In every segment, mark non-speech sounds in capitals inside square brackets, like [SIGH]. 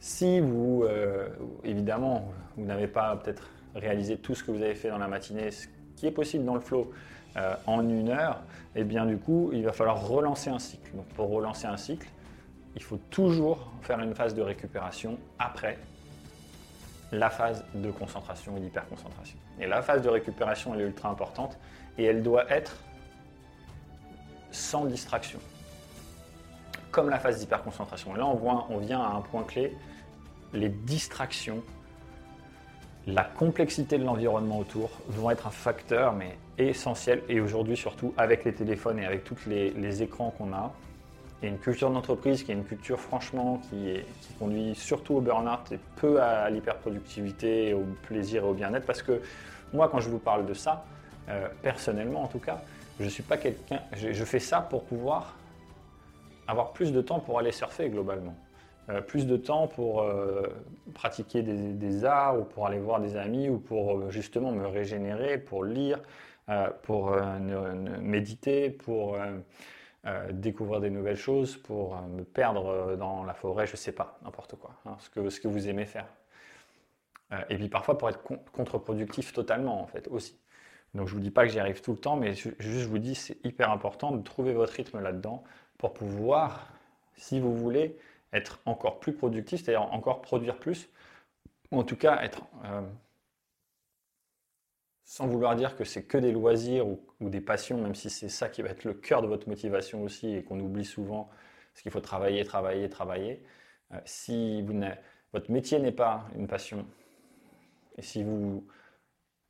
si vous, euh, évidemment, vous n'avez pas peut-être réalisé tout ce que vous avez fait dans la matinée, ce qui est possible dans le flow euh, en une heure, et eh bien du coup, il va falloir relancer un cycle. Donc pour relancer un cycle, il faut toujours faire une phase de récupération après la phase de concentration et d'hyperconcentration. Et la phase de récupération, est ultra importante et elle doit être sans distraction. Comme la phase d'hyperconcentration. Là, on, on vient à un point clé, les distractions, la complexité de l'environnement autour vont être un facteur mais essentiel et aujourd'hui surtout avec les téléphones et avec tous les, écrans qu'on a. Il y a une culture d'entreprise qui est une culture franchement qui, conduit surtout au burn-out et peu à l'hyperproductivité, au plaisir et au bien-être parce que moi quand je vous parle de ça, euh, personnellement en tout cas, je suis pas quelqu'un, je fais ça pour pouvoir avoir plus de temps pour aller surfer globalement. Euh, plus de temps pour euh, pratiquer des, arts ou pour aller voir des amis ou pour euh, justement me régénérer, pour lire, pour méditer, pour découvrir des nouvelles choses, pour me perdre dans la forêt, je sais pas, n'importe quoi, hein, ce, que, ce que vous aimez faire. et puis parfois pour être contre-productif totalement en fait aussi. Donc je ne vous dis pas que j'y arrive tout le temps, mais juste je vous dis c'est hyper important de trouver votre rythme là-dedans pour pouvoir, si vous voulez, être encore plus productif, c'est-à-dire encore produire plus, ou en tout cas être, euh, sans vouloir dire que c'est que des loisirs ou, des passions, même si c'est ça qui va être le cœur de votre motivation aussi et qu'on oublie souvent, parce qu'il faut travailler, travailler, travailler. Euh, si votre métier n'est pas une passion, et si vous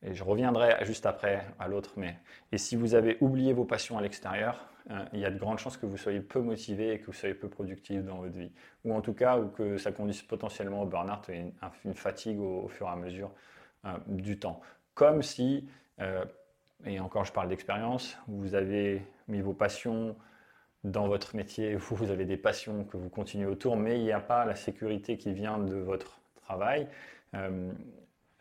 et je reviendrai juste après à l'autre, mais et si vous avez oublié vos passions à l'extérieur, euh, il y a de grandes chances que vous soyez peu motivé et que vous soyez peu productif dans votre vie. Ou en tout cas, que ça conduise potentiellement au burn-out et une, fatigue au, fur et à mesure euh, du temps. Comme si, euh, et encore je parle d'expérience, vous avez mis vos passions dans votre métier, [LAUGHS] vous, vous avez des passions que vous continuez autour, mais il n'y a pas la sécurité qui vient de votre travail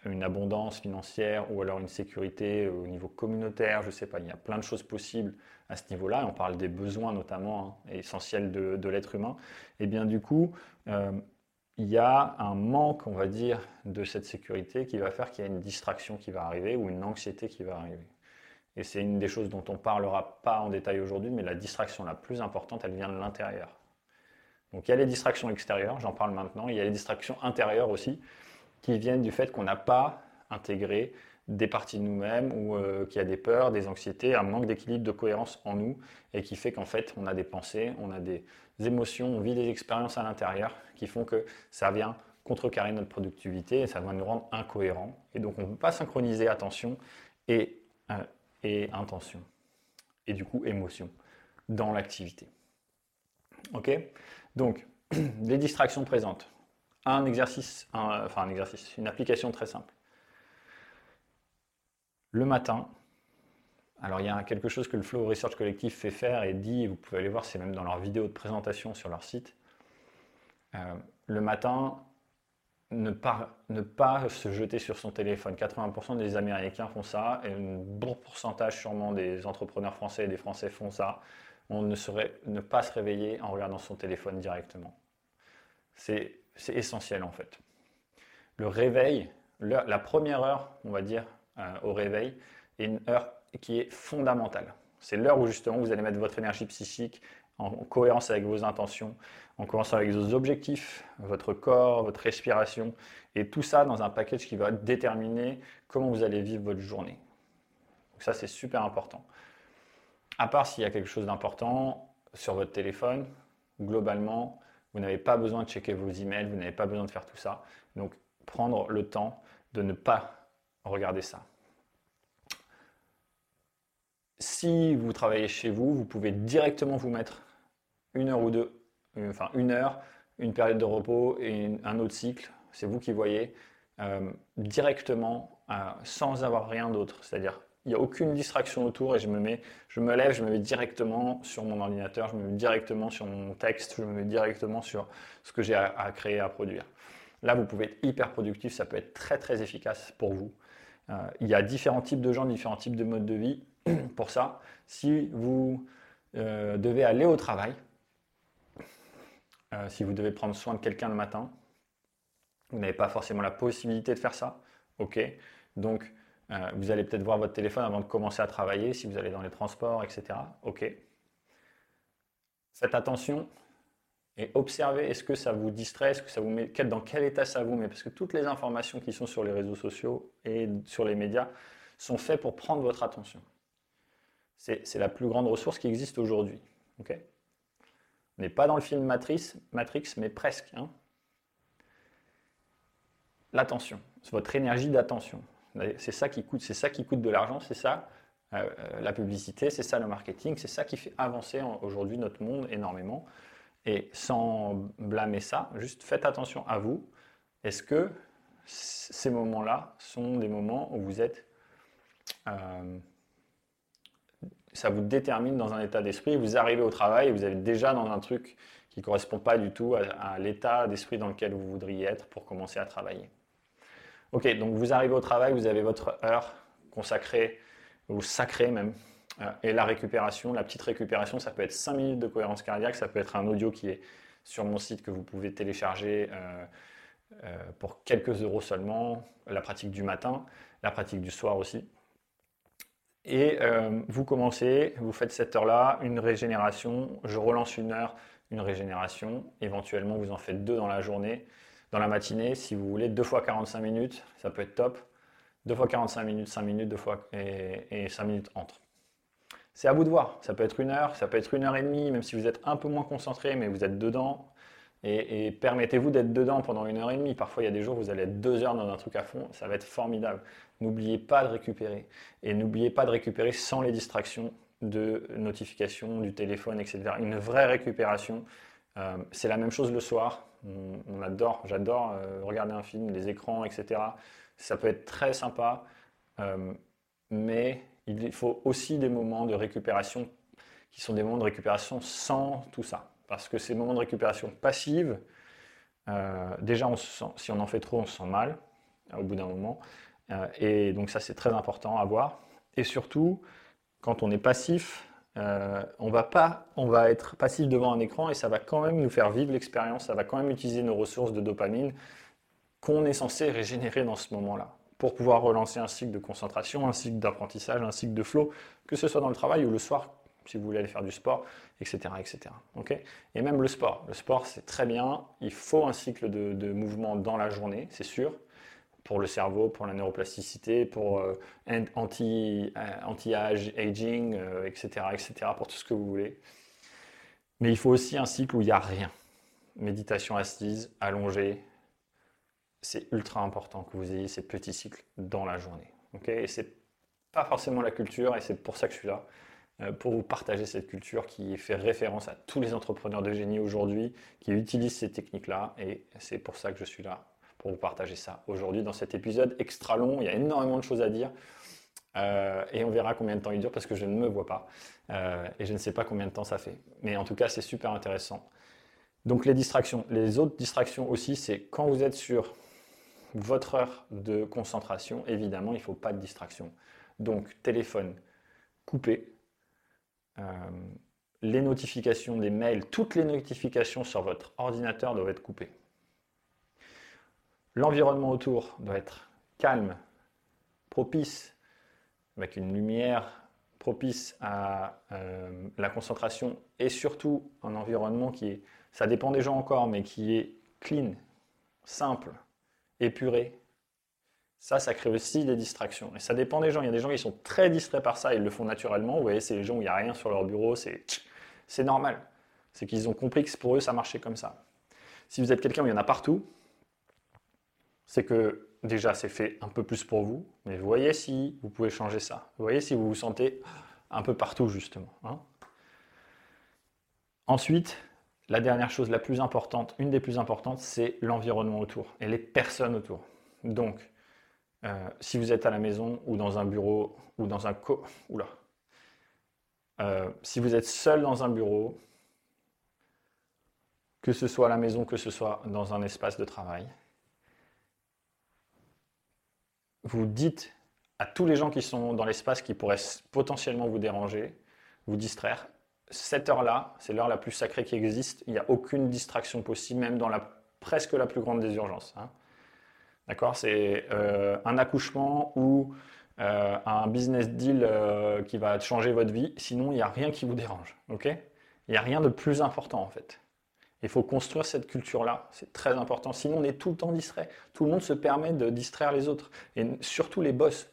une abondance financière ou alors une sécurité au niveau communautaire, je ne sais pas, il y a plein de choses possibles à ce niveau-là, on parle des besoins notamment hein, essentiels de, l'être humain, et bien du coup, euh, il y a un manque, on va dire, de cette sécurité qui va faire qu'il y a une distraction qui va arriver ou une anxiété qui va arriver. Et c'est une des choses dont on ne parlera pas en détail aujourd'hui, mais la distraction la plus importante, elle vient de l'intérieur. Donc il y a les distractions extérieures, j'en parle maintenant, il y a les distractions intérieures aussi qui viennent du fait qu'on n'a pas intégré des parties de nous-mêmes ou euh, qu'il y a des peurs, des anxiétés, un manque d'équilibre, de cohérence en nous et qui fait qu'en fait on a des pensées, on a des émotions, on vit des expériences à l'intérieur qui font que ça vient contrecarrer notre productivité et ça va nous rendre incohérents. Et donc on ne peut pas synchroniser attention et, euh, et intention et du coup émotion dans l'activité. Ok? Donc [CLEARS THROAT] les distractions présentes un exercice, enfin un exercice, une application très simple. Le matin, alors il y a quelque chose que le Flow Research Collective fait faire et dit, vous pouvez aller voir, c'est même dans leur vidéo de présentation sur leur site. Euh, le matin, ne pas, se jeter sur son téléphone. 80% des Américains font ça, et un bon pourcentage sûrement des entrepreneurs français et des Français font ça. On ne saurait ne pas se réveiller en regardant son téléphone directement. C'est essentiel en fait. Le réveil, la première heure, on va dire, au réveil, est une heure qui est fondamentale. C'est l'heure où justement vous allez mettre votre énergie psychique en cohérence avec vos intentions, en cohérence avec vos objectifs, votre corps, votre respiration, et tout ça dans un package qui va déterminer comment vous allez vivre votre journée. Donc ça, c'est super important. À part s'il y a quelque chose d'important sur votre téléphone, globalement, vous n'avez pas besoin de checker vos emails, vous n'avez pas besoin de faire tout ça. Donc, prendre le temps de ne pas regarder ça. Si vous travaillez chez vous, vous pouvez directement vous mettre une heure ou deux, enfin une heure, une période de repos et un autre cycle. C'est vous qui voyez euh, directement euh, sans avoir rien d'autre. C'est-à-dire il n'y a aucune distraction autour et je me mets, je me lève, je me mets directement sur mon ordinateur, je me mets directement sur mon texte, je me mets directement sur ce que j'ai à, créer, à produire. Là, vous pouvez être hyper productif, ça peut être très très efficace pour vous. Euh, il y a différents types de gens, différents types de modes de vie. [CLEARS THROAT] pour ça, si vous euh, devez aller au travail, euh, si vous devez prendre soin de quelqu'un le matin, vous n'avez pas forcément la possibilité de faire ça. OK Donc, vous allez peut-être voir votre téléphone avant de commencer à travailler, si vous allez dans les transports, etc. OK Faites attention et observez est-ce que ça vous distrait, est-ce que ça vous met, dans quel état ça vous met? Parce que toutes les informations qui sont sur les réseaux sociaux et sur les médias sont faites pour prendre votre attention. C'est la plus grande ressource qui existe aujourd'hui. On n'est pas dans le film Matrix, Matrix mais presque. Hein. L'attention, c'est votre énergie d'attention. C'est ça qui coûte, c'est ça qui coûte de l'argent, c'est ça euh, euh, la publicité, c'est ça le marketing, c'est ça qui fait avancer aujourd'hui notre monde énormément. Et sans blâmer ça, juste faites attention à vous. Est-ce que ces moments-là sont des moments où vous êtes euh, ça vous détermine dans un état d'esprit. Vous arrivez au travail et vous êtes déjà dans un truc qui ne correspond pas du tout à, l'état d'esprit dans lequel vous voudriez être pour commencer à travailler? Ok, donc vous arrivez au travail, vous avez votre heure consacrée, ou sacrée même, et la récupération, la petite récupération, ça peut être 5 minutes de cohérence cardiaque, ça peut être un audio qui est sur mon site que vous pouvez télécharger euh, euh, pour quelques euros seulement, la pratique du matin, la pratique du soir aussi. Et euh, vous commencez, vous faites cette heure-là, une régénération, je relance une heure, une régénération. Éventuellement, vous en faites deux dans la journée, dans la matinée, si vous voulez, deux fois 45 minutes, ça peut être top. Deux fois 45 minutes, 5 minutes, deux fois et, et 5 minutes entre. C'est à vous de voir. Ça peut être une heure, ça peut être une heure et demie, même si vous êtes un peu moins concentré, mais vous êtes dedans. Et, permettez-vous d'être dedans pendant une heure et demie. Parfois, il y a des jours où vous allez être deux heures dans un truc à fond. Ça va être formidable. N'oubliez pas de récupérer. Et n'oubliez pas de récupérer sans les distractions de notifications, du téléphone, etc. Une vraie récupération. Euh, c'est la même chose le soir. On, adore, j'adore euh, regarder un film, les écrans, etc. Ça peut être très sympa. Euh, mais il faut aussi des moments de récupération qui sont des moments de récupération sans tout ça. Parce que ces moments de récupération passive, euh, déjà, si on en fait trop, on se sent mal au bout d'un moment. Euh, et donc ça, c'est très important à voir. Et surtout, quand on est passif, euh, on, va pas, on va être passif devant un écran et ça va quand même nous faire vivre l'expérience, ça va quand même utiliser nos ressources de dopamine qu'on est censé régénérer dans ce moment-là pour pouvoir relancer un cycle de concentration, un cycle d'apprentissage, un cycle de flow, que ce soit dans le travail ou le soir si vous voulez aller faire du sport, etc. etc. et même le sport. Le sport, c'est très bien. Il faut un cycle de, mouvement dans la journée, c'est sûr, pour le cerveau, pour la neuroplasticité, pour euh, anti, euh, anti-age, aging, etc., etc., pour tout ce que vous voulez. Mais il faut aussi un cycle où il n'y a rien. Méditation assise, allongée. C'est ultra important que vous ayez ces petits cycles dans la journée. ok? Et c'est pas forcément la culture, et c'est pour ça que je suis là. Euh, pour vous partager cette culture qui fait référence à tous les entrepreneurs de génie aujourd'hui qui utilisent ces techniques-là. Et c'est pour ça que je suis là, pour vous partager ça aujourd'hui dans cet épisode extra long. Il y a énormément de choses à dire. Euh, et on verra combien de temps il dure parce que je ne me vois pas. Euh, et je ne sais pas combien de temps ça fait. Mais en tout cas, c'est super intéressant. Donc les distractions. Les autres distractions aussi, c'est quand vous êtes sur votre heure de concentration, évidemment, il ne faut pas de distraction. Donc téléphone coupé, euh, les notifications des mails, toutes les notifications sur votre ordinateur doivent être coupées. L'environnement autour doit être calme, propice, avec une lumière propice à euh, la concentration et surtout un environnement qui est, ça dépend des gens encore, mais qui est clean, simple, épuré, ça, ça crée aussi des distractions. Et ça dépend des gens. Il y a des gens qui sont très distraits par ça, ils le font naturellement. Vous voyez, c'est les gens où il n'y a rien sur leur bureau, c'est normal. C'est qu'ils ont compris que pour eux, ça marchait comme ça. Si vous êtes quelqu'un où il y en a partout, c'est que déjà, c'est fait un peu plus pour vous. Mais voyez si vous pouvez changer ça. voyez si vous vous sentez un peu partout, justement. Hein. Ensuite, la dernière chose la plus importante, une des plus importantes, c'est l'environnement autour et les personnes autour. Donc, euh, si vous êtes à la maison ou dans un bureau ou dans un co... Oula. Euh, si vous êtes seul dans un bureau, que ce soit à la maison, que ce soit dans un espace de travail, vous dites à tous les gens qui sont dans l'espace qui pourraient potentiellement vous déranger, vous distraire, cette heure-là, c'est l'heure la plus sacrée qui existe. Il n'y a aucune distraction possible, même dans la, presque la plus grande des urgences. Hein. D'accord? C'est euh, un accouchement ou euh, un business deal euh, qui va changer votre vie. Sinon, il n'y a rien qui vous dérange. Ok? Il n'y a rien de plus important en fait. Il faut construire cette culture-là. C'est très important. Sinon, on est tout le temps distrait. Tout le monde se permet de distraire les autres. Et surtout les boss.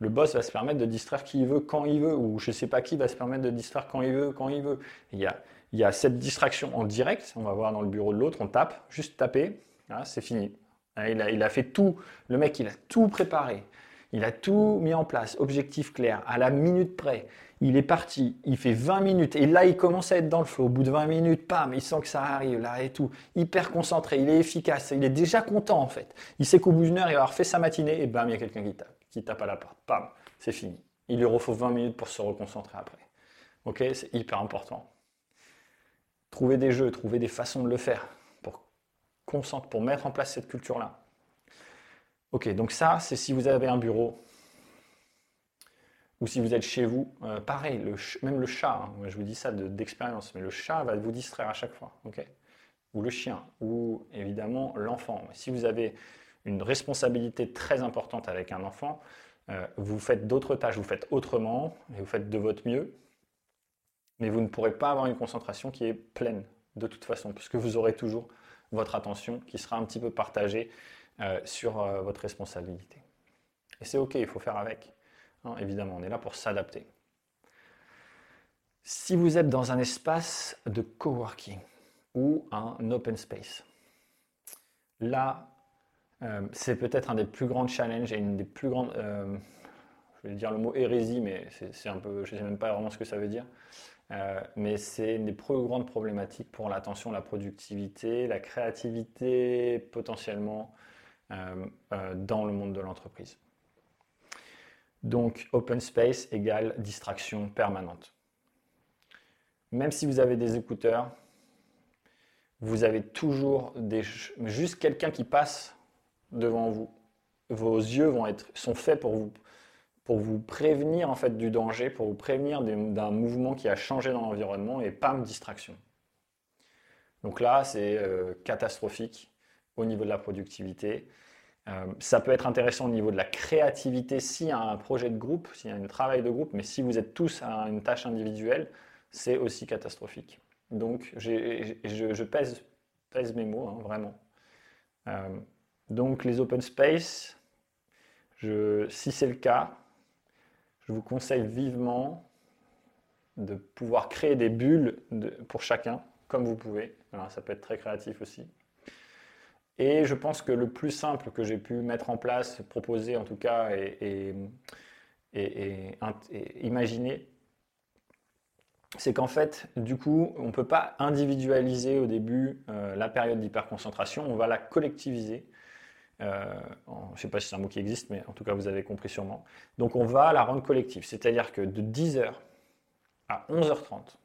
Le boss va se permettre de distraire qui il veut, quand il veut. Ou je ne sais pas qui va se permettre de distraire quand il veut, quand il veut. Il y a, cette distraction en direct. On va voir dans le bureau de l'autre. On tape. Juste taper. c'est fini. Il a, il a fait tout. Le mec, il a tout préparé. Il a tout mis en place, objectif clair, à la minute près. Il est parti, il fait 20 minutes et là il commence à être dans le flot. Au bout de 20 minutes, pam, il sent que ça arrive là et tout. Hyper concentré, il est efficace, il est déjà content en fait. Il sait qu'au bout d'une heure, il va avoir fait sa matinée et bam, il y a quelqu'un qui tape, qui tape à la porte. Pam, c'est fini. Il lui refaut 20 minutes pour se reconcentrer après. Ok, c'est hyper important. Trouver des jeux, trouver des façons de le faire pour, pour mettre en place cette culture-là. Ok, donc ça, c'est si vous avez un bureau ou si vous êtes chez vous. Euh, pareil, même le chat, hein, je vous dis ça d'expérience, mais le chat va vous distraire à chaque fois. ok? Ou le chien, ou évidemment l'enfant. Si vous avez une responsabilité très importante avec un enfant, euh, vous faites d'autres tâches, vous faites autrement, et vous faites de votre mieux, mais vous ne pourrez pas avoir une concentration qui est pleine de toute façon, puisque vous aurez toujours votre attention qui sera un petit peu partagée euh, sur euh, votre responsabilité. Et c'est OK, il faut faire avec. Hein, évidemment, on est là pour s'adapter. Si vous êtes dans un espace de coworking ou un open space, là, euh, c'est peut-être un des plus grands challenges et une des plus grandes, je vais dire le mot hérésie, mais c'est un peu, je ne sais même pas vraiment ce que ça veut dire. mais c'est une des plus grandes problématiques pour l'attention, la productivité, la créativité potentiellement, euh, euh, dans le monde de l'entreprise. Donc, open space égale distraction permanente. Même si vous avez des écouteurs, vous avez toujours des, juste quelqu'un qui passe devant vous. Vos yeux vont être, sont faits pour vous, pour vous prévenir en fait du danger, pour vous prévenir d'un mouvement qui a changé dans l'environnement et pam, distraction. Donc là, c'est euh, catastrophique au niveau de la productivité. Euh, ça peut être intéressant au niveau de la créativité s'il y a un projet de groupe, s'il y a un travail de groupe, mais si vous êtes tous à une tâche individuelle, c'est aussi catastrophique. Donc je, pèse, pèse, mes mots, hein, vraiment. Euh, donc les open space, si c'est le cas, je vous conseille vivement de pouvoir créer des bulles pour chacun, comme vous pouvez. ça peut être très créatif aussi. Et je pense que le plus simple que j'ai pu mettre en place, proposer en tout cas, et, imaginer, c'est qu'en fait, du coup, on ne peut pas individualiser au début euh, la période d'hyperconcentration, on va la collectiviser. Euh, je ne sais pas si c'est un mot qui existe, mais en tout cas, vous avez compris sûrement. Donc, on va la rendre collective, c'est-à-dire que de 10h à 11h30,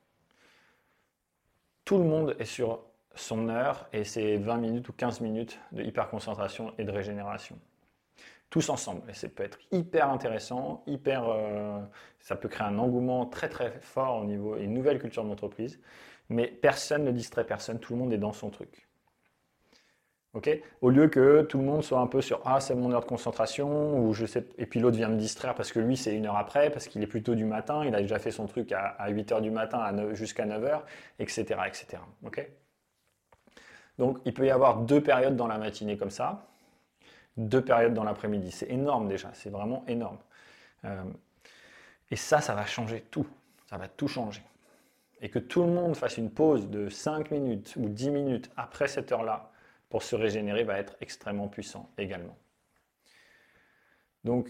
tout le monde est sur son heure et ses 20 minutes ou 15 minutes de hyperconcentration et de régénération. Tous ensemble. Et ça peut être hyper intéressant, hyper, euh, ça peut créer un engouement très très fort au niveau une nouvelle culture d'entreprise. Mais personne ne distrait personne, tout le monde est dans son truc. Ok Au lieu que tout le monde soit un peu sur Ah, c'est mon heure de concentration, ou je sais, et puis l'autre vient me distraire parce que lui, c'est une heure après, parce qu'il est plutôt du matin, il a déjà fait son truc à, 8 heures du matin jusqu'à 9 heures, etc. etc. ok donc il peut y avoir deux périodes dans la matinée comme ça, deux périodes dans l'après-midi. C'est énorme déjà, c'est vraiment énorme. Euh, et ça, ça va changer tout. Ça va tout changer. Et que tout le monde fasse une pause de 5 minutes ou 10 minutes après cette heure-là pour se régénérer va être extrêmement puissant également. Donc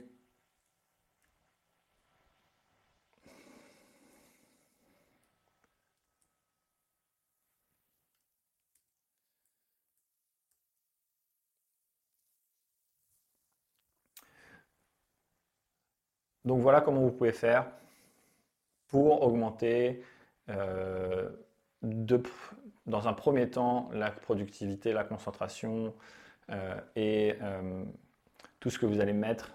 voilà comment vous pouvez faire pour augmenter euh, dans un premier temps la productivité, la concentration euh, et euh, tout ce que vous allez mettre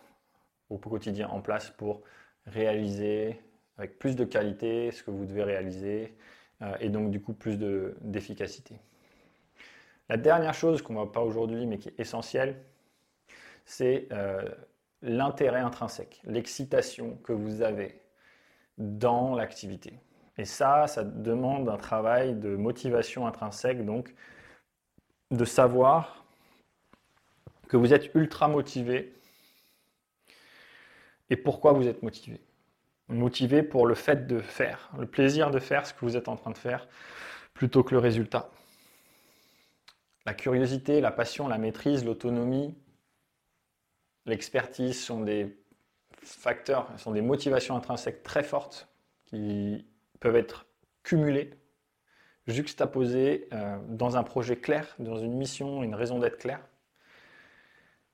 au quotidien en place pour réaliser avec plus de qualité ce que vous devez réaliser et donc du coup plus d'efficacité. La dernière chose qu'on ne voit pas aujourd'hui mais qui est essentielle, c'est l'intérêt intrinsèque, l'excitation que vous avez dans l'activité. Et ça, ça demande un travail de motivation intrinsèque, donc de savoir que vous êtes ultra motivé et pourquoi vous êtes motivé. Motivé pour le fait de faire, le plaisir de faire ce que vous êtes en train de faire, plutôt que le résultat. La curiosité, la passion, la maîtrise, l'autonomie, l'expertise sont des facteurs, sont des motivations intrinsèques très fortes qui peuvent être cumulées, juxtaposées euh, dans un projet clair, dans une mission, une raison d'être claire.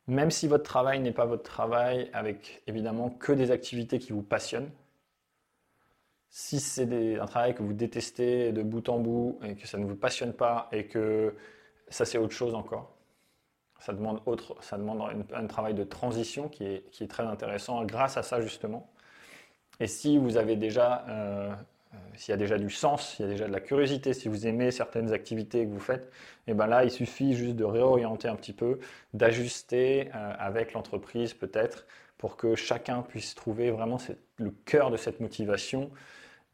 Même si votre travail n'est pas votre travail avec évidemment que des activités qui vous passionnent, si c'est un travail que vous détestez de bout en bout et que ça ne vous passionne pas et que ça c'est autre chose encore, ça demande, autre, ça demande un, travail de transition qui est, très intéressant grâce à ça justement. Et si vous avez déjà, euh, s'il y a déjà du sens, s'il y a déjà de la curiosité, si vous aimez certaines activités que vous faites, et eh ben là il suffit juste de réorienter un petit peu, d'ajuster euh, avec l'entreprise peut-être pour que chacun puisse trouver vraiment le cœur de cette motivation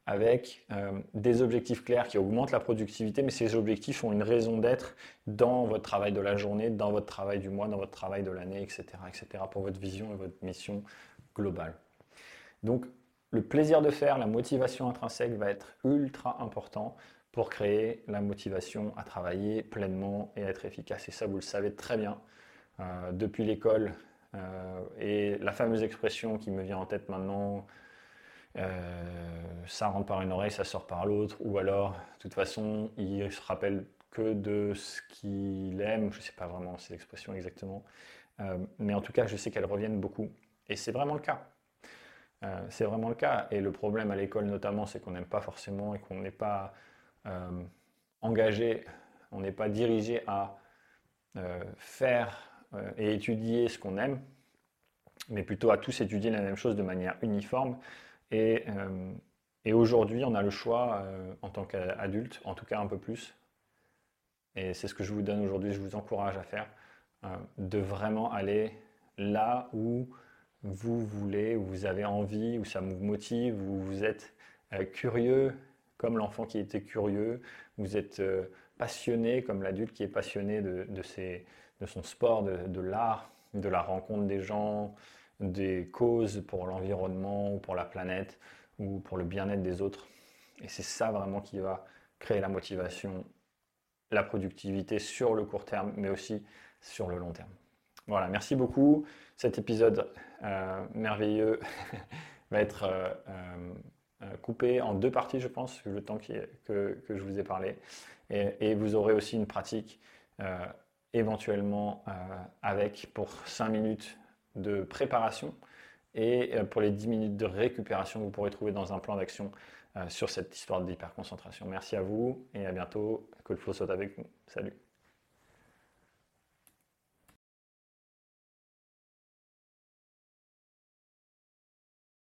avec euh, des objectifs clairs qui augmentent la productivité, mais ces objectifs ont une raison d'être dans votre travail de la journée, dans votre travail du mois, dans votre travail de l'année, etc., etc., pour votre vision et votre mission globale. Donc, le plaisir de faire, la motivation intrinsèque va être ultra important pour créer la motivation à travailler pleinement et à être efficace. Et ça, vous le savez très bien euh, depuis l'école. Euh, et la fameuse expression qui me vient en tête maintenant, euh, ça rentre par une oreille, ça sort par l'autre, ou alors, de toute façon, il se rappelle que de ce qu'il aime, je ne sais pas vraiment cette expression exactement, mais en tout cas, je sais qu'elles reviennent beaucoup. Et c'est vraiment le cas. Euh, c'est vraiment le cas. Et le problème à l'école notamment, c'est qu'on n'aime pas forcément et qu'on n'est pas engagé, on n'est pas dirigé à faire et étudier ce qu'on aime, mais plutôt à tous étudier la même chose de manière uniforme euh, et, aujourd'hui, on a le choix, euh, en tant qu'adulte, en tout cas un peu plus, et c'est ce que je vous donne aujourd'hui, je vous encourage à faire, euh, de vraiment aller là où vous voulez, où vous avez envie, où ça vous motive, où vous êtes curieux, comme l'enfant qui était curieux, vous êtes passionné, comme l'adulte qui est passionné de, de, son sport, de l'art, de la rencontre des gens, des causes pour l'environnement ou pour la planète ou pour le bien-être des autres. Et c'est ça vraiment qui va créer la motivation, la productivité sur le court terme, mais aussi sur le long terme. Voilà, merci beaucoup. Cet épisode euh, merveilleux [LAUGHS] va être euh, euh, coupé en deux parties, je pense, le temps que, je vous ai parlé. Et, vous aurez aussi une pratique éventuellement avec pour 5 minutes de préparation et pour les 10 minutes de récupération que vous pourrez trouver dans un plan d'action sur cette histoire d'hyperconcentration. Merci à vous et à bientôt. Que le flow soit avec vous. Salut.